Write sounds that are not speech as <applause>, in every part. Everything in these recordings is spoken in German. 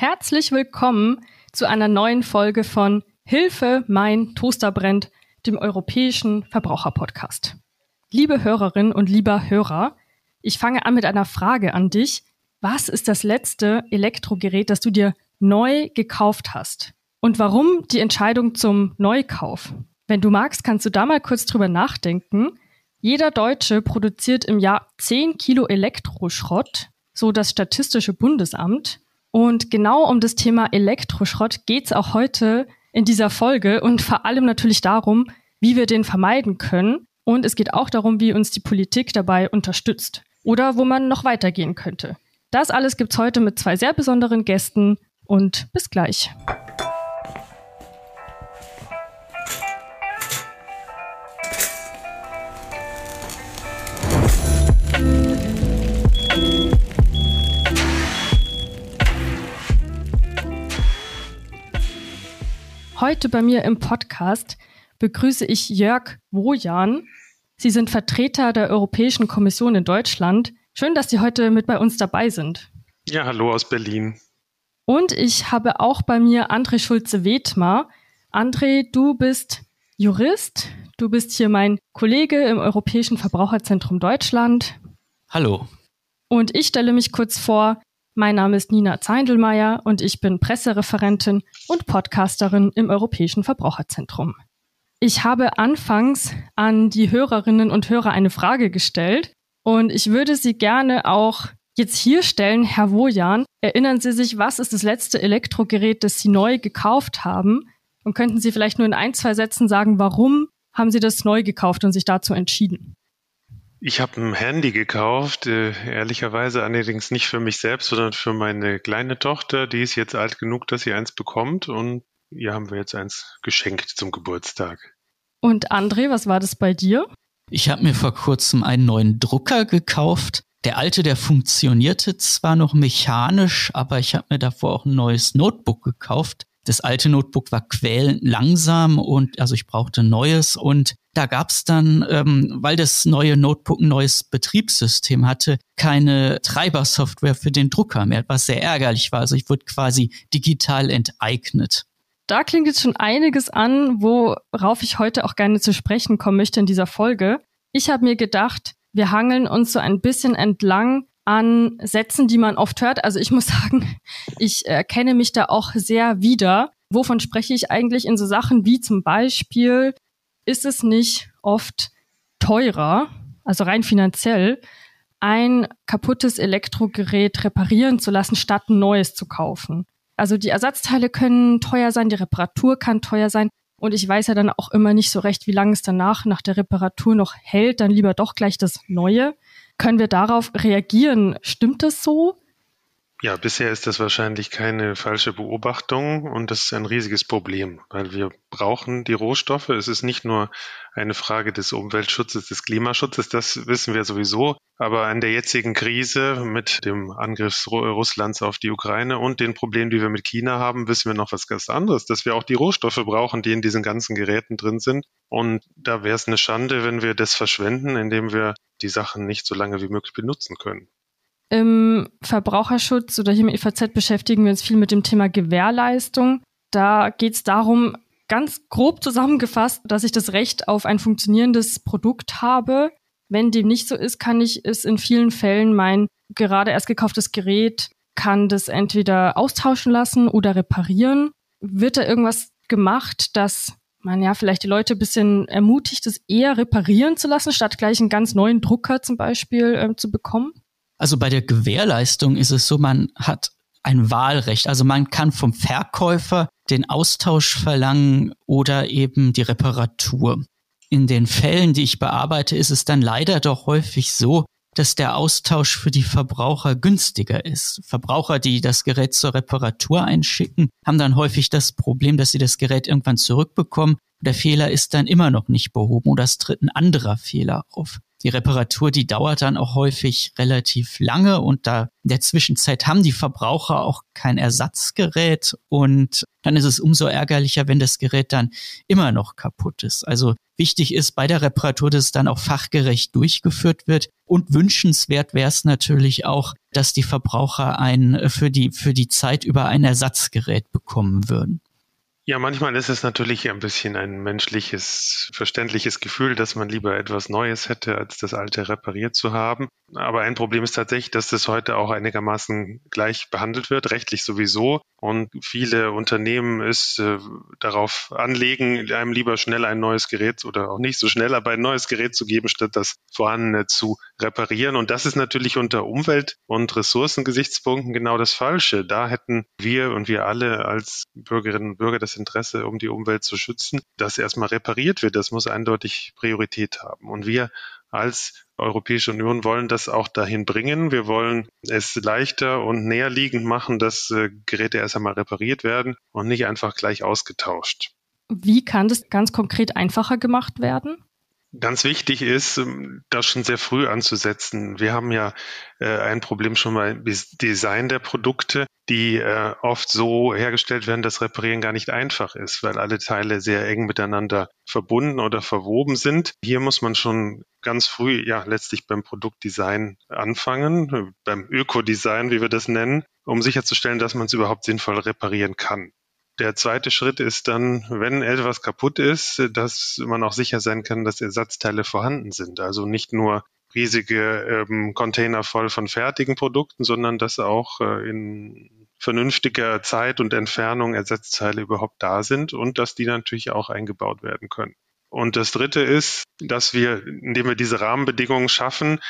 Herzlich willkommen zu einer neuen Folge von Hilfe, mein Toaster brennt, dem europäischen Verbraucherpodcast. Liebe Hörerinnen und lieber Hörer, ich fange an mit einer Frage an dich. Was ist das letzte Elektrogerät, das du dir neu gekauft hast? Und warum die Entscheidung zum Neukauf? Wenn du magst, kannst du da mal kurz drüber nachdenken. Jeder Deutsche produziert im Jahr 10 Kilo Elektroschrott, so das Statistische Bundesamt. Und genau um das Thema Elektroschrott geht es auch heute in dieser Folge und vor allem natürlich darum, wie wir den vermeiden können. Und es geht auch darum, wie uns die Politik dabei unterstützt oder wo man noch weitergehen könnte. Das alles gibt's heute mit zwei sehr besonderen Gästen und bis gleich. Heute bei mir im Podcast begrüße ich Jörg Wojan. Sie sind Vertreter der Europäischen Kommission in Deutschland. Schön, dass Sie heute mit bei uns dabei sind. Ja, hallo aus Berlin. Und ich habe auch bei mir André Schulze-Wedmer. André, du bist Jurist. Du bist hier mein Kollege im Europäischen Verbraucherzentrum Deutschland. Hallo. Und ich stelle mich kurz vor. Mein Name ist Nina Zeindelmeier und ich bin Pressereferentin und Podcasterin im Europäischen Verbraucherzentrum. Ich habe anfangs an die Hörerinnen und Hörer eine Frage gestellt und ich würde sie gerne auch jetzt hier stellen. Herr Wojan, erinnern Sie sich, was ist das letzte Elektrogerät, das Sie neu gekauft haben? Und könnten Sie vielleicht nur in ein, zwei Sätzen sagen, warum haben Sie das neu gekauft und sich dazu entschieden? Ich habe ein Handy gekauft, äh, ehrlicherweise allerdings nicht für mich selbst, sondern für meine kleine Tochter. Die ist jetzt alt genug, dass sie eins bekommt und ihr haben wir jetzt eins geschenkt zum Geburtstag. Und André, was war das bei dir? Ich habe mir vor kurzem einen neuen Drucker gekauft. Der alte, der funktionierte zwar noch mechanisch, aber ich habe mir davor auch ein neues Notebook gekauft. Das alte Notebook war quälend langsam und also ich brauchte neues und da gab es dann, ähm, weil das neue Notebook ein neues Betriebssystem hatte, keine Treibersoftware für den Drucker mehr, was sehr ärgerlich war. Also ich wurde quasi digital enteignet. Da klingt jetzt schon einiges an, worauf ich heute auch gerne zu sprechen kommen möchte in dieser Folge. Ich habe mir gedacht, wir hangeln uns so ein bisschen entlang an Sätzen, die man oft hört. Also ich muss <laughs> sagen, ich erkenne mich da auch sehr wieder. Wovon spreche ich eigentlich in so Sachen wie zum Beispiel, ist es nicht oft teurer, also rein finanziell, ein kaputtes Elektrogerät reparieren zu lassen, statt ein neues zu kaufen. Also die Ersatzteile können teuer sein, die Reparatur kann teuer sein. Und ich weiß ja dann auch immer nicht so recht, wie lange es danach nach der Reparatur noch hält. Dann lieber doch gleich das Neue. Können wir darauf reagieren? Stimmt das so? Ja, bisher ist das wahrscheinlich keine falsche Beobachtung und das ist ein riesiges Problem, weil wir brauchen die Rohstoffe. Es ist nicht nur eine Frage des Umweltschutzes, des Klimaschutzes, das wissen wir sowieso, aber an der jetzigen Krise mit dem Angriff Russlands auf die Ukraine und den Problemen, die wir mit China haben, wissen wir noch was ganz anderes, dass wir auch die Rohstoffe brauchen, die in diesen ganzen Geräten drin sind. Und da wäre es eine Schande, wenn wir das verschwenden, indem wir die Sachen nicht so lange wie möglich benutzen können. Im Verbraucherschutz oder hier im EVZ beschäftigen wir uns viel mit dem Thema Gewährleistung. Da geht es darum, ganz grob zusammengefasst, dass ich das Recht auf ein funktionierendes Produkt habe. Wenn dem nicht so ist, kann ich es in vielen Fällen mein gerade erst gekauftes Gerät kann das entweder austauschen lassen oder reparieren. Wird da irgendwas gemacht, dass man ja vielleicht die Leute ein bisschen ermutigt, es eher reparieren zu lassen, statt gleich einen ganz neuen Drucker zum Beispiel äh, zu bekommen? Also bei der Gewährleistung ist es so, man hat ein Wahlrecht. Also man kann vom Verkäufer den Austausch verlangen oder eben die Reparatur. In den Fällen, die ich bearbeite, ist es dann leider doch häufig so, dass der Austausch für die Verbraucher günstiger ist. Verbraucher, die das Gerät zur Reparatur einschicken, haben dann häufig das Problem, dass sie das Gerät irgendwann zurückbekommen. Der Fehler ist dann immer noch nicht behoben oder es tritt ein anderer Fehler auf. Die Reparatur, die dauert dann auch häufig relativ lange und da in der Zwischenzeit haben die Verbraucher auch kein Ersatzgerät und dann ist es umso ärgerlicher, wenn das Gerät dann immer noch kaputt ist. Also wichtig ist bei der Reparatur, dass es dann auch fachgerecht durchgeführt wird und wünschenswert wäre es natürlich auch, dass die Verbraucher ein für die für die Zeit über ein Ersatzgerät bekommen würden. Ja, manchmal ist es natürlich ein bisschen ein menschliches, verständliches Gefühl, dass man lieber etwas Neues hätte, als das alte repariert zu haben. Aber ein Problem ist tatsächlich, dass das heute auch einigermaßen gleich behandelt wird, rechtlich sowieso. Und viele Unternehmen es äh, darauf anlegen, einem lieber schnell ein neues Gerät oder auch nicht so schnell, aber ein neues Gerät zu geben, statt das vorhandene zu reparieren. Und das ist natürlich unter Umwelt- und Ressourcengesichtspunkten genau das Falsche. Da hätten wir und wir alle als Bürgerinnen und Bürger das Interesse, um die Umwelt zu schützen, dass erstmal repariert wird. Das muss eindeutig Priorität haben. Und wir als Europäische Union wollen das auch dahin bringen. Wir wollen es leichter und näherliegend machen, dass äh, Geräte erst einmal repariert werden und nicht einfach gleich ausgetauscht. Wie kann das ganz konkret einfacher gemacht werden? Ganz wichtig ist, ähm, das schon sehr früh anzusetzen. Wir haben ja äh, ein Problem schon mal Design der Produkte, die äh, oft so hergestellt werden, dass Reparieren gar nicht einfach ist, weil alle Teile sehr eng miteinander verbunden oder verwoben sind. Hier muss man schon ganz früh, ja, letztlich beim Produktdesign anfangen, beim Ökodesign, wie wir das nennen, um sicherzustellen, dass man es überhaupt sinnvoll reparieren kann. Der zweite Schritt ist dann, wenn etwas kaputt ist, dass man auch sicher sein kann, dass Ersatzteile vorhanden sind. Also nicht nur riesige ähm, Container voll von fertigen Produkten, sondern dass auch äh, in vernünftiger Zeit und Entfernung Ersatzteile überhaupt da sind und dass die natürlich auch eingebaut werden können. Und das Dritte ist, dass wir, indem wir diese Rahmenbedingungen schaffen,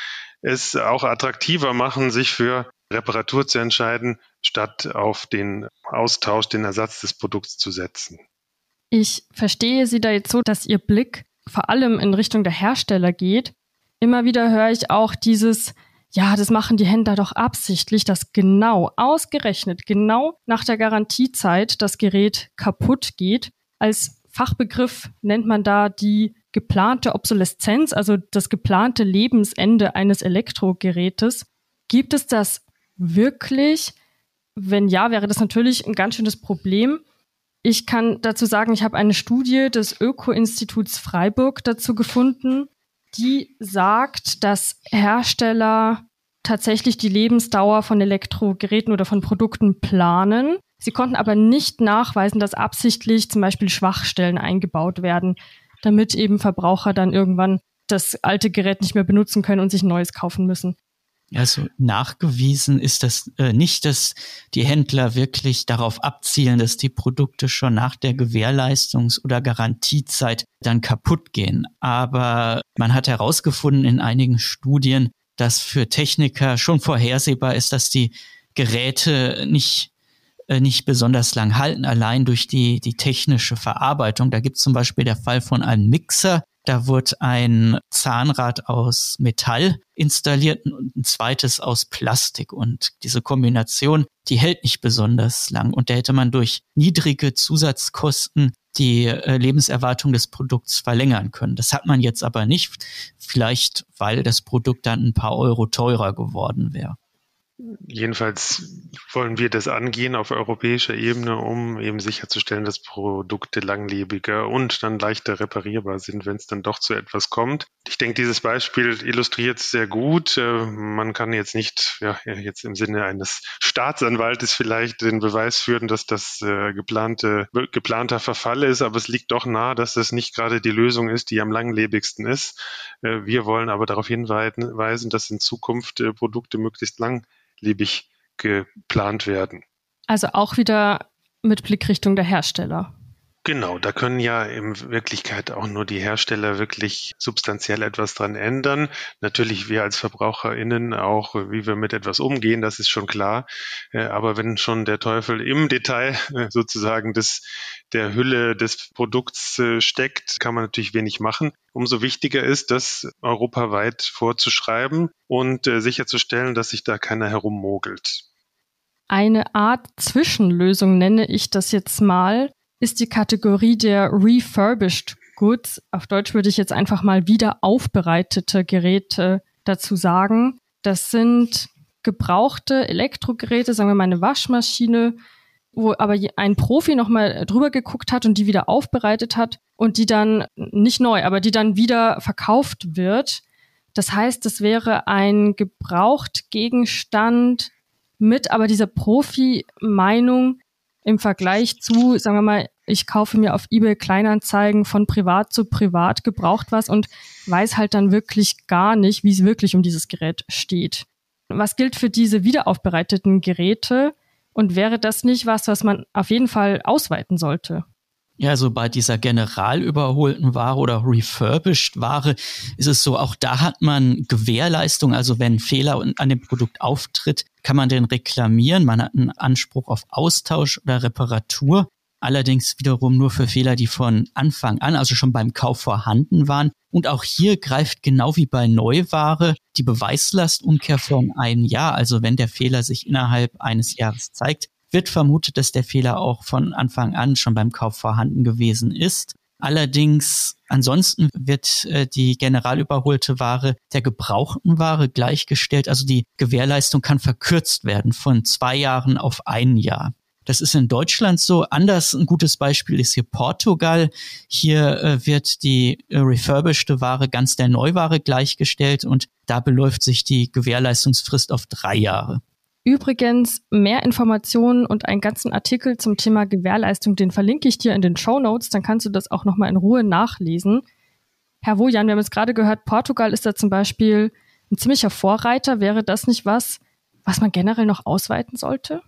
es auch attraktiver machen, sich für Reparatur zu entscheiden, statt auf den Austausch, den Ersatz des Produkts zu setzen. Ich verstehe Sie da jetzt so, dass Ihr Blick vor allem in Richtung der Hersteller geht. Immer wieder höre ich auch dieses, ja, das machen die Händler doch absichtlich, dass genau ausgerechnet, genau nach der Garantiezeit das Gerät kaputt geht. Als Fachbegriff nennt man da die geplante Obsoleszenz, also das geplante Lebensende eines Elektrogerätes. Gibt es das wirklich? Wenn ja, wäre das natürlich ein ganz schönes Problem. Ich kann dazu sagen, ich habe eine Studie des Öko-Instituts Freiburg dazu gefunden, die sagt, dass Hersteller tatsächlich die Lebensdauer von Elektrogeräten oder von Produkten planen. Sie konnten aber nicht nachweisen, dass absichtlich zum Beispiel Schwachstellen eingebaut werden, damit eben Verbraucher dann irgendwann das alte Gerät nicht mehr benutzen können und sich neues kaufen müssen. Also nachgewiesen ist das äh, nicht, dass die Händler wirklich darauf abzielen, dass die Produkte schon nach der Gewährleistungs- oder Garantiezeit dann kaputt gehen. Aber man hat herausgefunden in einigen Studien, dass für Techniker schon vorhersehbar ist, dass die Geräte nicht äh, nicht besonders lang halten, allein durch die, die technische Verarbeitung. Da gibt es zum Beispiel der Fall von einem Mixer, da wurde ein Zahnrad aus Metall installiert und ein zweites aus Plastik. Und diese Kombination, die hält nicht besonders lang. Und da hätte man durch niedrige Zusatzkosten die äh, Lebenserwartung des Produkts verlängern können. Das hat man jetzt aber nicht, vielleicht weil das Produkt dann ein paar Euro teurer geworden wäre. Jedenfalls wollen wir das angehen auf europäischer Ebene, um eben sicherzustellen, dass Produkte langlebiger und dann leichter reparierbar sind, wenn es dann doch zu etwas kommt. Ich denke, dieses Beispiel illustriert sehr gut. Äh, man kann jetzt nicht, ja, jetzt im Sinne eines Staatsanwaltes vielleicht den Beweis führen, dass das äh, geplante, geplanter Verfall ist, aber es liegt doch nahe, dass das nicht gerade die Lösung ist, die am langlebigsten ist. Äh, wir wollen aber darauf hinweisen, dass in Zukunft Produkte möglichst lang beliebig geplant werden. Also auch wieder mit Blickrichtung der Hersteller. Genau, da können ja in Wirklichkeit auch nur die Hersteller wirklich substanziell etwas dran ändern. Natürlich wir als VerbraucherInnen auch, wie wir mit etwas umgehen, das ist schon klar. Äh, aber wenn schon der Teufel im Detail äh, sozusagen des, der Hülle des Produkts äh, steckt, kann man natürlich wenig machen. Umso wichtiger ist, das europaweit vorzuschreiben und sicherzustellen, dass sich da keiner herummogelt. Eine Art Zwischenlösung nenne ich das jetzt mal ist die Kategorie der Refurbished Goods. Auf Deutsch würde ich jetzt einfach mal wieder aufbereitete Geräte dazu sagen. Das sind gebrauchte Elektrogeräte, sagen wir mal eine Waschmaschine, wo aber ein Profi nochmal drüber geguckt hat und die wieder aufbereitet hat und die dann nicht neu, aber die dann wieder verkauft wird. Das heißt, es wäre ein Gebrauchtgegenstand mit aber dieser Profi-Meinung im Vergleich zu, sagen wir mal, ich kaufe mir auf eBay Kleinanzeigen von privat zu privat gebraucht was und weiß halt dann wirklich gar nicht, wie es wirklich um dieses Gerät steht. Was gilt für diese wiederaufbereiteten Geräte? Und wäre das nicht was, was man auf jeden Fall ausweiten sollte? Ja, also bei dieser general überholten Ware oder refurbished Ware ist es so, auch da hat man Gewährleistung. Also wenn Fehler an dem Produkt auftritt, kann man den reklamieren. Man hat einen Anspruch auf Austausch oder Reparatur. Allerdings wiederum nur für Fehler, die von Anfang an, also schon beim Kauf vorhanden waren. Und auch hier greift genau wie bei Neuware die Beweislastumkehr von einem Jahr. Also wenn der Fehler sich innerhalb eines Jahres zeigt, wird vermutet, dass der Fehler auch von Anfang an schon beim Kauf vorhanden gewesen ist. Allerdings ansonsten wird äh, die general überholte Ware der gebrauchten Ware gleichgestellt. Also die Gewährleistung kann verkürzt werden von zwei Jahren auf ein Jahr. Das ist in Deutschland so. Anders ein gutes Beispiel ist hier Portugal. Hier äh, wird die äh, refurbished Ware ganz der Neuware gleichgestellt und da beläuft sich die Gewährleistungsfrist auf drei Jahre. Übrigens, mehr Informationen und einen ganzen Artikel zum Thema Gewährleistung, den verlinke ich dir in den Show Notes, dann kannst du das auch nochmal in Ruhe nachlesen. Herr Wojan, wir haben jetzt gerade gehört, Portugal ist da zum Beispiel ein ziemlicher Vorreiter. Wäre das nicht was, was man generell noch ausweiten sollte?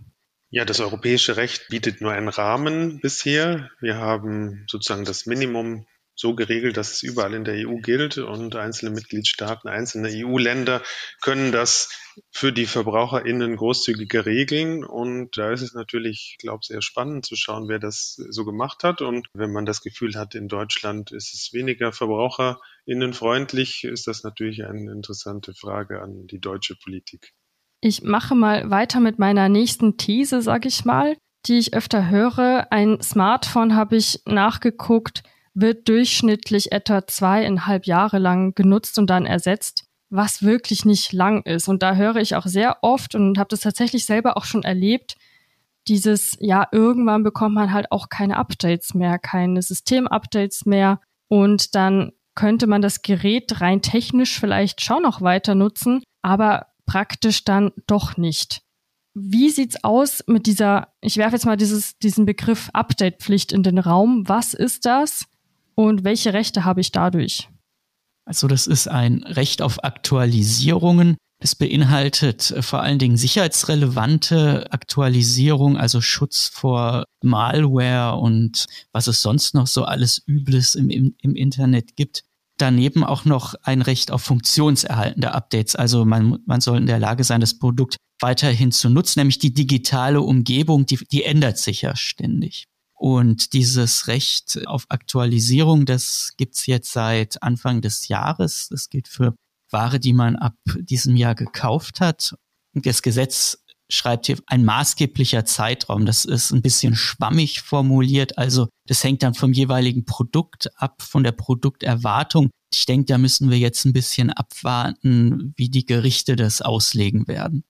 Ja, das europäische Recht bietet nur einen Rahmen bisher. Wir haben sozusagen das Minimum so geregelt, dass es überall in der EU gilt und einzelne Mitgliedstaaten, einzelne EU-Länder können das für die VerbraucherInnen großzügiger regeln. Und da ist es natürlich, ich glaube, sehr spannend zu schauen, wer das so gemacht hat. Und wenn man das Gefühl hat, in Deutschland ist es weniger VerbraucherInnen freundlich, ist das natürlich eine interessante Frage an die deutsche Politik. Ich mache mal weiter mit meiner nächsten These, sage ich mal, die ich öfter höre. Ein Smartphone habe ich nachgeguckt, wird durchschnittlich etwa zweieinhalb Jahre lang genutzt und dann ersetzt, was wirklich nicht lang ist. Und da höre ich auch sehr oft und habe das tatsächlich selber auch schon erlebt, dieses, ja, irgendwann bekommt man halt auch keine Updates mehr, keine Systemupdates mehr und dann könnte man das Gerät rein technisch vielleicht schon noch weiter nutzen, aber praktisch dann doch nicht. Wie sieht's aus mit dieser, ich werfe jetzt mal dieses, diesen Begriff Update-Pflicht in den Raum. Was ist das? Und welche Rechte habe ich dadurch? Also das ist ein Recht auf Aktualisierungen. Es beinhaltet äh, vor allen Dingen sicherheitsrelevante Aktualisierung, also Schutz vor Malware und was es sonst noch so alles Übles im, im, im Internet gibt. Daneben auch noch ein Recht auf funktionserhaltende Updates. Also man, man soll in der Lage sein, das Produkt weiterhin zu nutzen, nämlich die digitale Umgebung, die, die ändert sich ja ständig. Und dieses Recht auf Aktualisierung, das gibt's jetzt seit Anfang des Jahres. Das gilt für Ware, die man ab diesem Jahr gekauft hat. Das Gesetz schreibt hier ein maßgeblicher Zeitraum. Das ist ein bisschen schwammig formuliert. Also das hängt dann vom jeweiligen Produkt ab, von der Produkterwartung. Ich denke, da müssen wir jetzt ein bisschen abwarten, wie die Gerichte das auslegen werden.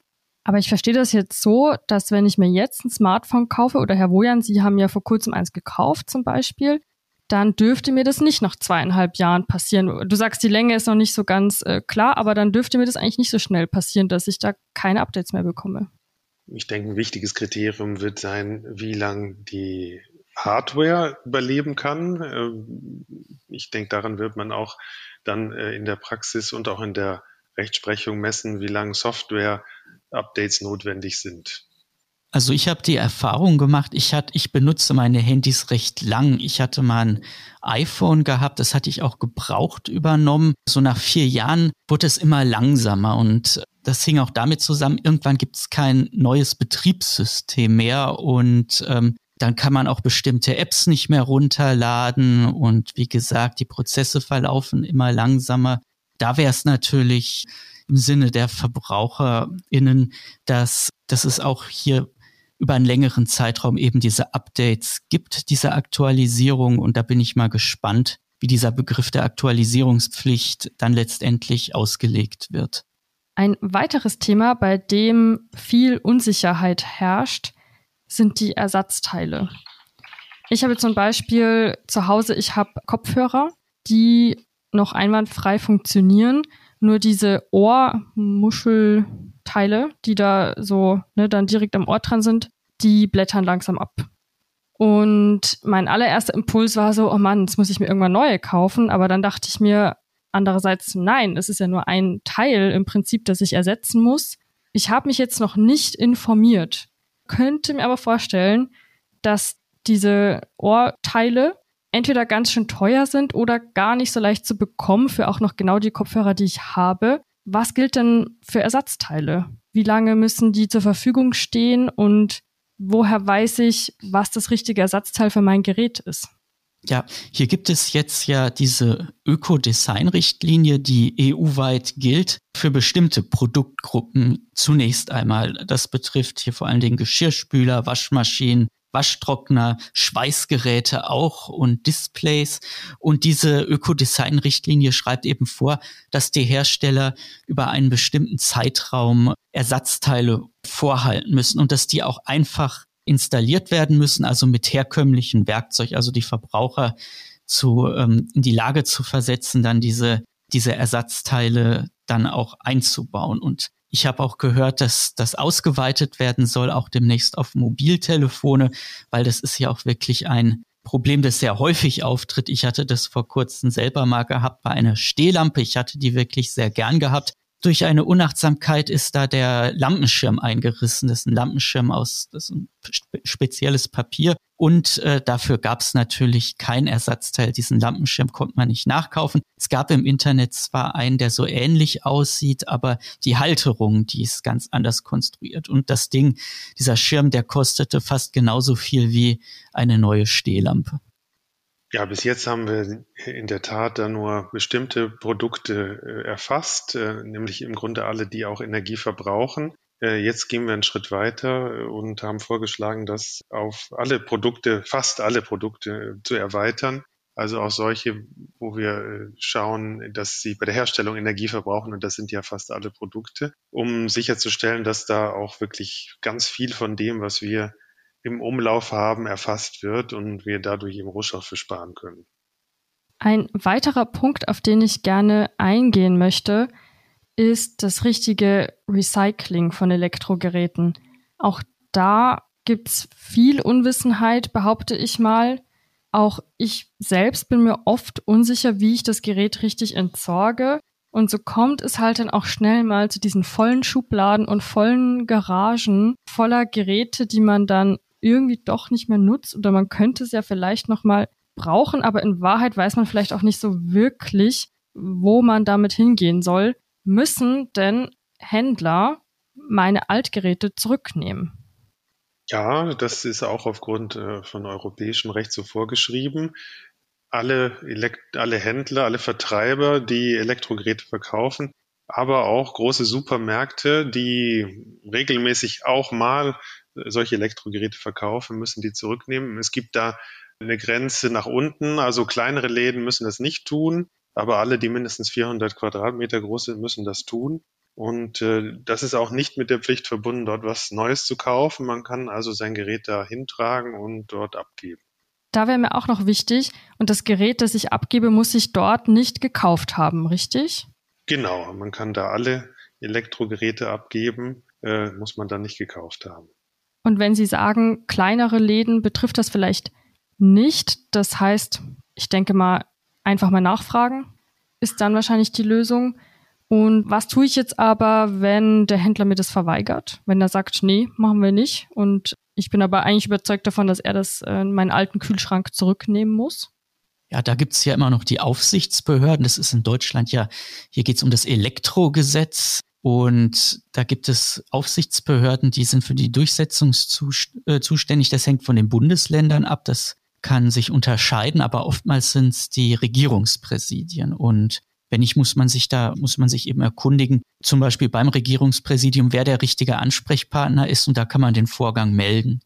Aber ich verstehe das jetzt so, dass wenn ich mir jetzt ein Smartphone kaufe, oder Herr Wojan, Sie haben ja vor kurzem eins gekauft zum Beispiel, dann dürfte mir das nicht nach zweieinhalb Jahren passieren. Du sagst, die Länge ist noch nicht so ganz äh, klar, aber dann dürfte mir das eigentlich nicht so schnell passieren, dass ich da keine Updates mehr bekomme. Ich denke, ein wichtiges Kriterium wird sein, wie lang die Hardware überleben kann. Ähm, ich denke, daran wird man auch dann äh, in der Praxis und auch in der Rechtsprechung messen, wie lange Software Updates notwendig sind. Also ich habe die Erfahrung gemacht, ich, hat, ich benutze meine Handys recht lang. Ich hatte mal ein iPhone gehabt, das hatte ich auch gebraucht übernommen. So nach vier Jahren wurde es immer langsamer und das hing auch damit zusammen, irgendwann gibt es kein neues Betriebssystem mehr und ähm, dann kann man auch bestimmte Apps nicht mehr runterladen und wie gesagt, die Prozesse verlaufen immer langsamer. Da wäre es natürlich im Sinne der VerbraucherInnen, dass, dass es auch hier über einen längeren Zeitraum eben diese Updates gibt, diese Aktualisierung. Und da bin ich mal gespannt, wie dieser Begriff der Aktualisierungspflicht dann letztendlich ausgelegt wird. Ein weiteres Thema, bei dem viel Unsicherheit herrscht, sind die Ersatzteile. Ich habe zum Beispiel zu Hause, ich habe Kopfhörer, die noch einwandfrei funktionieren, nur diese Ohrmuschelteile, die da so ne, dann direkt am Ohr dran sind, die blättern langsam ab. Und mein allererster Impuls war so, oh Mann, jetzt muss ich mir irgendwann neue kaufen. Aber dann dachte ich mir andererseits, nein, es ist ja nur ein Teil im Prinzip, das ich ersetzen muss. Ich habe mich jetzt noch nicht informiert, könnte mir aber vorstellen, dass diese Ohrteile entweder ganz schön teuer sind oder gar nicht so leicht zu bekommen für auch noch genau die Kopfhörer, die ich habe. Was gilt denn für Ersatzteile? Wie lange müssen die zur Verfügung stehen und woher weiß ich, was das richtige Ersatzteil für mein Gerät ist? Ja, hier gibt es jetzt ja diese Ökodesign-Richtlinie, die EU-weit gilt für bestimmte Produktgruppen zunächst einmal. Das betrifft hier vor allen Dingen Geschirrspüler, Waschmaschinen, Waschtrockner, Schweißgeräte auch und Displays. Und diese Ökodesign-Richtlinie schreibt eben vor, dass die Hersteller über einen bestimmten Zeitraum Ersatzteile vorhalten müssen und dass die auch einfach installiert werden müssen, also mit herkömmlichem Werkzeug, also die Verbraucher zu, ähm, in die Lage zu versetzen, dann diese, diese Ersatzteile dann auch einzubauen. Und ich habe auch gehört, dass das ausgeweitet werden soll, auch demnächst auf Mobiltelefone, weil das ist ja auch wirklich ein Problem, das sehr häufig auftritt. Ich hatte das vor kurzem selber mal gehabt bei einer Stehlampe. Ich hatte die wirklich sehr gern gehabt durch eine Unachtsamkeit ist da der Lampenschirm eingerissen. Das ist ein Lampenschirm aus das ist ein spezielles Papier. Und äh, dafür gab es natürlich kein Ersatzteil. Diesen Lampenschirm konnte man nicht nachkaufen. Es gab im Internet zwar einen, der so ähnlich aussieht, aber die Halterung, die ist ganz anders konstruiert. Und das Ding, dieser Schirm, der kostete fast genauso viel wie eine neue Stehlampe. Ja, bis jetzt haben wir in der Tat da nur bestimmte Produkte äh, erfasst, äh, nämlich im Grunde alle, die auch Energie verbrauchen. Äh, jetzt gehen wir einen Schritt weiter und haben vorgeschlagen, das auf alle Produkte, fast alle Produkte zu erweitern. Also auch solche, wo wir schauen, dass sie bei der Herstellung Energie verbrauchen und das sind ja fast alle Produkte, um sicherzustellen, dass da auch wirklich ganz viel von dem, was wir im Umlauf haben, erfasst wird und wir dadurch eben Rohstoffe sparen können. Ein weiterer Punkt, auf den ich gerne eingehen möchte, ist das richtige Recycling von Elektrogeräten. Auch da gibt es viel Unwissenheit, behaupte ich mal. Auch ich selbst bin mir oft unsicher, wie ich das Gerät richtig entsorge. Und so kommt es halt dann auch schnell mal zu diesen vollen Schubladen und vollen Garagen voller Geräte, die man dann irgendwie doch nicht mehr nutzt oder man könnte es ja vielleicht noch mal brauchen, aber in Wahrheit weiß man vielleicht auch nicht so wirklich, wo man damit hingehen soll. Müssen denn Händler meine Altgeräte zurücknehmen? Ja, das ist auch aufgrund äh, von europäischem Recht so vorgeschrieben. Alle, Elekt alle Händler, alle Vertreiber, die Elektrogeräte verkaufen, aber auch große Supermärkte, die regelmäßig auch mal solche Elektrogeräte verkaufen, müssen die zurücknehmen. Es gibt da eine Grenze nach unten, also kleinere Läden müssen das nicht tun, aber alle, die mindestens 400 Quadratmeter groß sind, müssen das tun. Und äh, das ist auch nicht mit der Pflicht verbunden, dort was Neues zu kaufen. Man kann also sein Gerät da hintragen und dort abgeben. Da wäre mir auch noch wichtig, und das Gerät, das ich abgebe, muss ich dort nicht gekauft haben, richtig? Genau, man kann da alle Elektrogeräte abgeben, äh, muss man dann nicht gekauft haben. Und wenn Sie sagen, kleinere Läden betrifft das vielleicht nicht, das heißt, ich denke mal, einfach mal nachfragen, ist dann wahrscheinlich die Lösung. Und was tue ich jetzt aber, wenn der Händler mir das verweigert? Wenn er sagt, nee, machen wir nicht. Und ich bin aber eigentlich überzeugt davon, dass er das äh, in meinen alten Kühlschrank zurücknehmen muss. Ja, da gibt's ja immer noch die Aufsichtsbehörden. Das ist in Deutschland ja, hier geht's um das Elektrogesetz. Und da gibt es Aufsichtsbehörden, die sind für die Durchsetzung äh, zuständig. Das hängt von den Bundesländern ab. Das kann sich unterscheiden, aber oftmals sind es die Regierungspräsidien. Und wenn nicht, muss man sich da, muss man sich eben erkundigen, zum Beispiel beim Regierungspräsidium, wer der richtige Ansprechpartner ist. Und da kann man den Vorgang melden.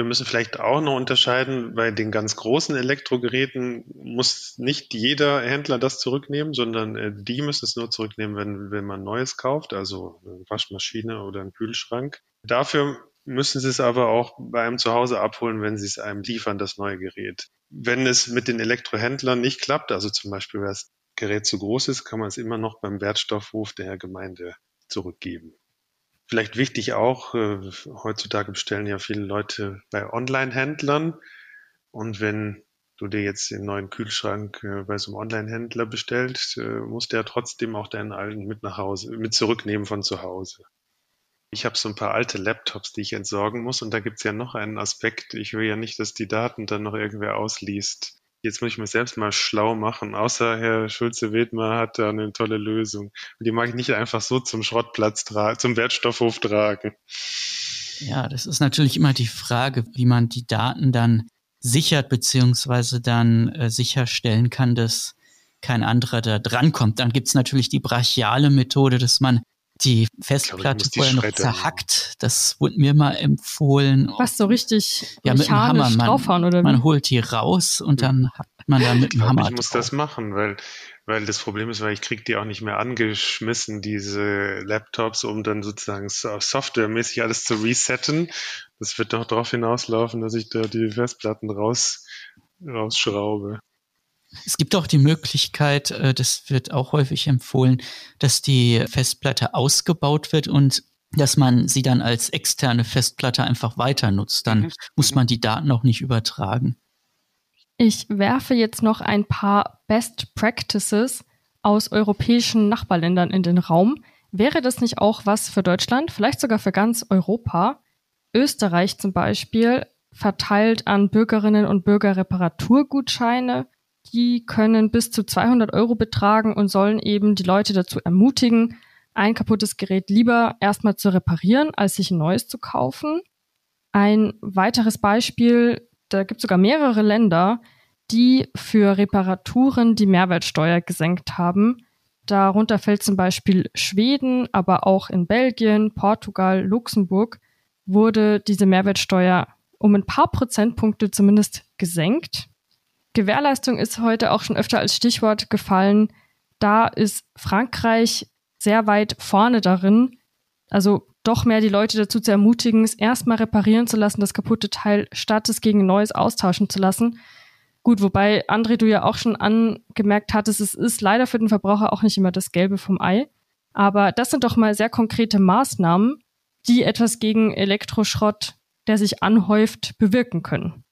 Wir müssen vielleicht auch noch unterscheiden, bei den ganz großen Elektrogeräten muss nicht jeder Händler das zurücknehmen, sondern äh, die müssen es nur zurücknehmen, wenn, wenn man Neues kauft, also eine Waschmaschine oder einen Kühlschrank. Dafür müssen sie es aber auch bei einem zu Hause abholen, wenn sie es einem liefern, das neue Gerät. Wenn es mit den Elektrohändlern nicht klappt, also zum Beispiel, wenn das Gerät zu groß ist, kann man es immer noch beim Wertstoffhof der Gemeinde zurückgeben. Vielleicht wichtig auch, äh, heutzutage bestellen ja viele Leute bei Online-Händlern. Und wenn du dir jetzt den neuen Kühlschrank äh, bei so einem Online-Händler bestellst, äh, musst du ja trotzdem auch deinen alten mit nach Hause, mit zurücknehmen von zu Hause. Ich habe so ein paar alte Laptops, die ich entsorgen muss. Und da gibt's ja noch einen Aspekt. Ich will ja nicht, dass die Daten dann noch irgendwer ausliest. Jetzt muss ich mich selbst mal schlau machen. Außer Herr Schulze-Wedmer hat da eine tolle Lösung. Und die mag ich nicht einfach so zum Schrottplatz tragen, zum Wertstoffhof tragen. Ja, das ist natürlich immer die Frage, wie man die Daten dann sichert, beziehungsweise dann äh, sicherstellen kann, dass kein anderer da drankommt. Dann gibt's natürlich die brachiale Methode, dass man die Festplatte ich, vorher noch zerhackt. Das wurde mir mal empfohlen. Was so richtig ja, mit dem Hammer. Man, draufhauen, oder man holt die raus und dann hackt man da mit dem Hammer. Ich muss drauf. das machen, weil, weil das Problem ist, weil ich kriege die auch nicht mehr angeschmissen, diese Laptops, um dann sozusagen softwaremäßig alles zu resetten. Das wird doch darauf hinauslaufen, dass ich da die Festplatten raus, rausschraube. Es gibt auch die Möglichkeit, äh, das wird auch häufig empfohlen, dass die Festplatte ausgebaut wird und dass man sie dann als externe Festplatte einfach weiter nutzt. Dann mhm. muss man die Daten auch nicht übertragen. Ich werfe jetzt noch ein paar Best Practices aus europäischen Nachbarländern in den Raum. Wäre das nicht auch was für Deutschland, vielleicht sogar für ganz Europa? Österreich zum Beispiel verteilt an Bürgerinnen und Bürger Reparaturgutscheine die können bis zu 200 Euro betragen und sollen eben die Leute dazu ermutigen, ein kaputtes Gerät lieber erstmal zu reparieren, als sich ein neues zu kaufen. Ein weiteres Beispiel, da gibt es sogar mehrere Länder, die für Reparaturen die Mehrwertsteuer gesenkt haben. Darunter fällt zum Beispiel Schweden, aber auch in Belgien, Portugal, Luxemburg wurde diese Mehrwertsteuer um ein paar Prozentpunkte zumindest gesenkt. Gewährleistung ist heute auch schon öfter als Stichwort gefallen. Da ist Frankreich sehr weit vorne darin, also doch mehr die Leute dazu zu ermutigen, es erstmal reparieren zu lassen, das kaputte Teil, statt es gegen neues austauschen zu lassen. Gut, wobei, André, du ja auch schon angemerkt hattest, es ist leider für den Verbraucher auch nicht immer das Gelbe vom Ei. Aber das sind doch mal sehr konkrete Maßnahmen, die etwas gegen Elektroschrott, der sich anhäuft, bewirken können.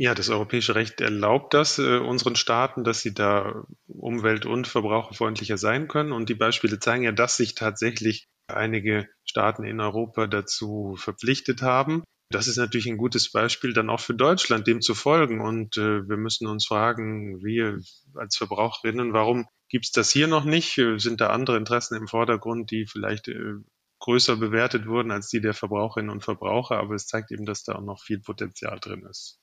Ja, das europäische Recht erlaubt das äh, unseren Staaten, dass sie da umwelt- und verbraucherfreundlicher sein können. Und die Beispiele zeigen ja, dass sich tatsächlich einige Staaten in Europa dazu verpflichtet haben. Das ist natürlich ein gutes Beispiel dann auch für Deutschland, dem zu folgen. Und äh, wir müssen uns fragen, wir als Verbraucherinnen, warum gibt's das hier noch nicht? Äh, sind da andere Interessen im Vordergrund, die vielleicht äh, größer bewertet wurden als die der Verbraucherinnen und Verbraucher? Aber es zeigt eben, dass da auch noch viel Potenzial drin ist.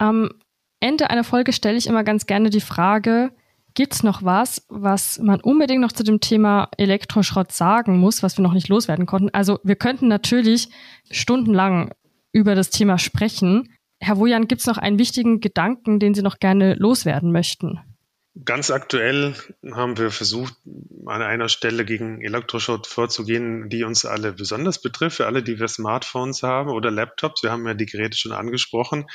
Am Ende einer Folge stelle ich immer ganz gerne die Frage, gibt es noch was, was man unbedingt noch zu dem Thema Elektroschrott sagen muss, was wir noch nicht loswerden konnten? Also wir könnten natürlich stundenlang über das Thema sprechen. Herr Wojan, gibt es noch einen wichtigen Gedanken, den Sie noch gerne loswerden möchten? Ganz aktuell haben wir versucht, an einer Stelle gegen Elektroschrott vorzugehen, die uns alle besonders betrifft, für alle, die wir Smartphones haben oder Laptops. Wir haben ja die Geräte schon angesprochen,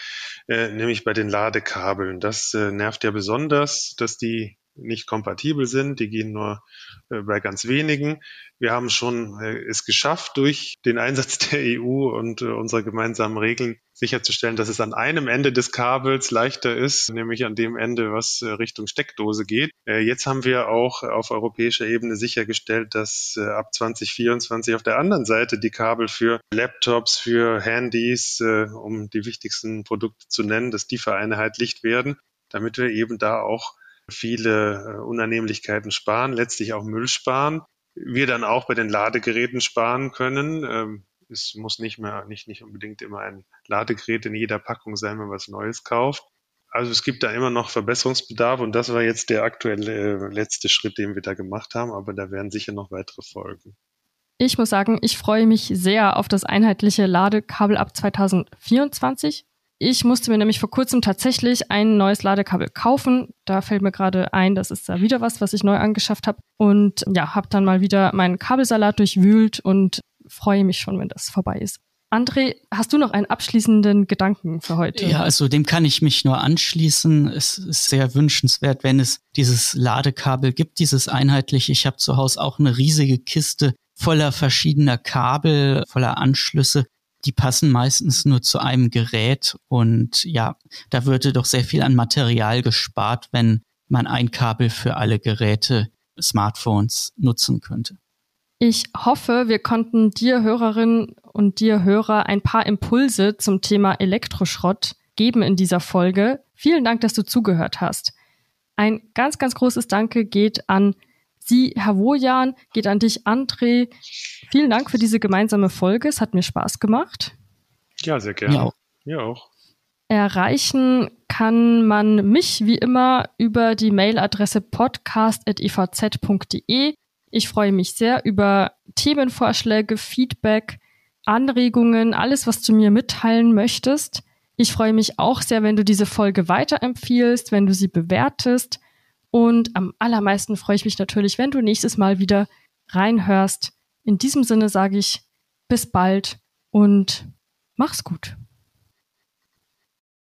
äh, nämlich bei den Ladekabeln. Das äh, nervt ja besonders, dass die nicht kompatibel sind. Die gehen nur äh, bei ganz wenigen. Wir haben schon äh, es geschafft, durch den Einsatz <laughs> der EU und äh, unserer gemeinsamen Regeln sicherzustellen, dass es an einem Ende des Kabels leichter ist, nämlich an dem Ende, was äh, Richtung Steckdose geht. Äh, jetzt haben wir auch auf europäischer Ebene sichergestellt, dass äh, ab 2024 auf der anderen Seite die Kabel für Laptops, für Handys, um die wichtigsten Produkte zu nennen, dass die vereinheitlicht werden, damit wir eben da auch viele äh, Unannehmlichkeiten sparen, letztlich auch Müll sparen. Wir dann auch bei den Ladegeräten sparen können. Ähm, es muss nicht mehr, nicht, nicht unbedingt immer ein Ladegerät in jeder Packung sein, wenn man was Neues kauft. Also es gibt da immer noch Verbesserungsbedarf und das war jetzt der aktuelle äh, letzte Schritt, den wir da gemacht haben, aber da werden sicher noch weitere folgen. Ich muss sagen, ich freue mich sehr auf das einheitliche Ladekabel ab 2024. Ich musste mir nämlich vor kurzem tatsächlich ein neues Ladekabel kaufen. Da fällt mir gerade ein, das ist da wieder was, was ich neu angeschafft habe. Und ja, habe dann mal wieder meinen Kabelsalat durchwühlt und freue mich schon, wenn das vorbei ist. André, hast du noch einen abschließenden Gedanken für heute? Ja, also dem kann ich mich nur anschließen. Es ist sehr wünschenswert, wenn es dieses Ladekabel gibt, dieses einheitliche. Ich habe zu Hause auch eine riesige Kiste voller verschiedener Kabel, voller Anschlüsse. Die passen meistens nur zu einem Gerät und ja, da würde doch sehr viel an Material gespart, wenn man ein Kabel für alle Geräte, Smartphones nutzen könnte. Ich hoffe, wir konnten dir Hörerinnen und dir Hörer ein paar Impulse zum Thema Elektroschrott geben in dieser Folge. Vielen Dank, dass du zugehört hast. Ein ganz, ganz großes Danke geht an Sie, Herr Wojan, geht an dich, André. Vielen Dank für diese gemeinsame Folge. Es hat mir Spaß gemacht. Ja, sehr gerne. Mir auch. Mir auch. Erreichen kann man mich wie immer über die Mailadresse podcast.evz.de. Ich freue mich sehr über Themenvorschläge, Feedback, Anregungen, alles, was du mir mitteilen möchtest. Ich freue mich auch sehr, wenn du diese Folge weiterempfiehlst, wenn du sie bewertest. Und am allermeisten freue ich mich natürlich, wenn du nächstes Mal wieder reinhörst. In diesem Sinne sage ich bis bald und mach's gut.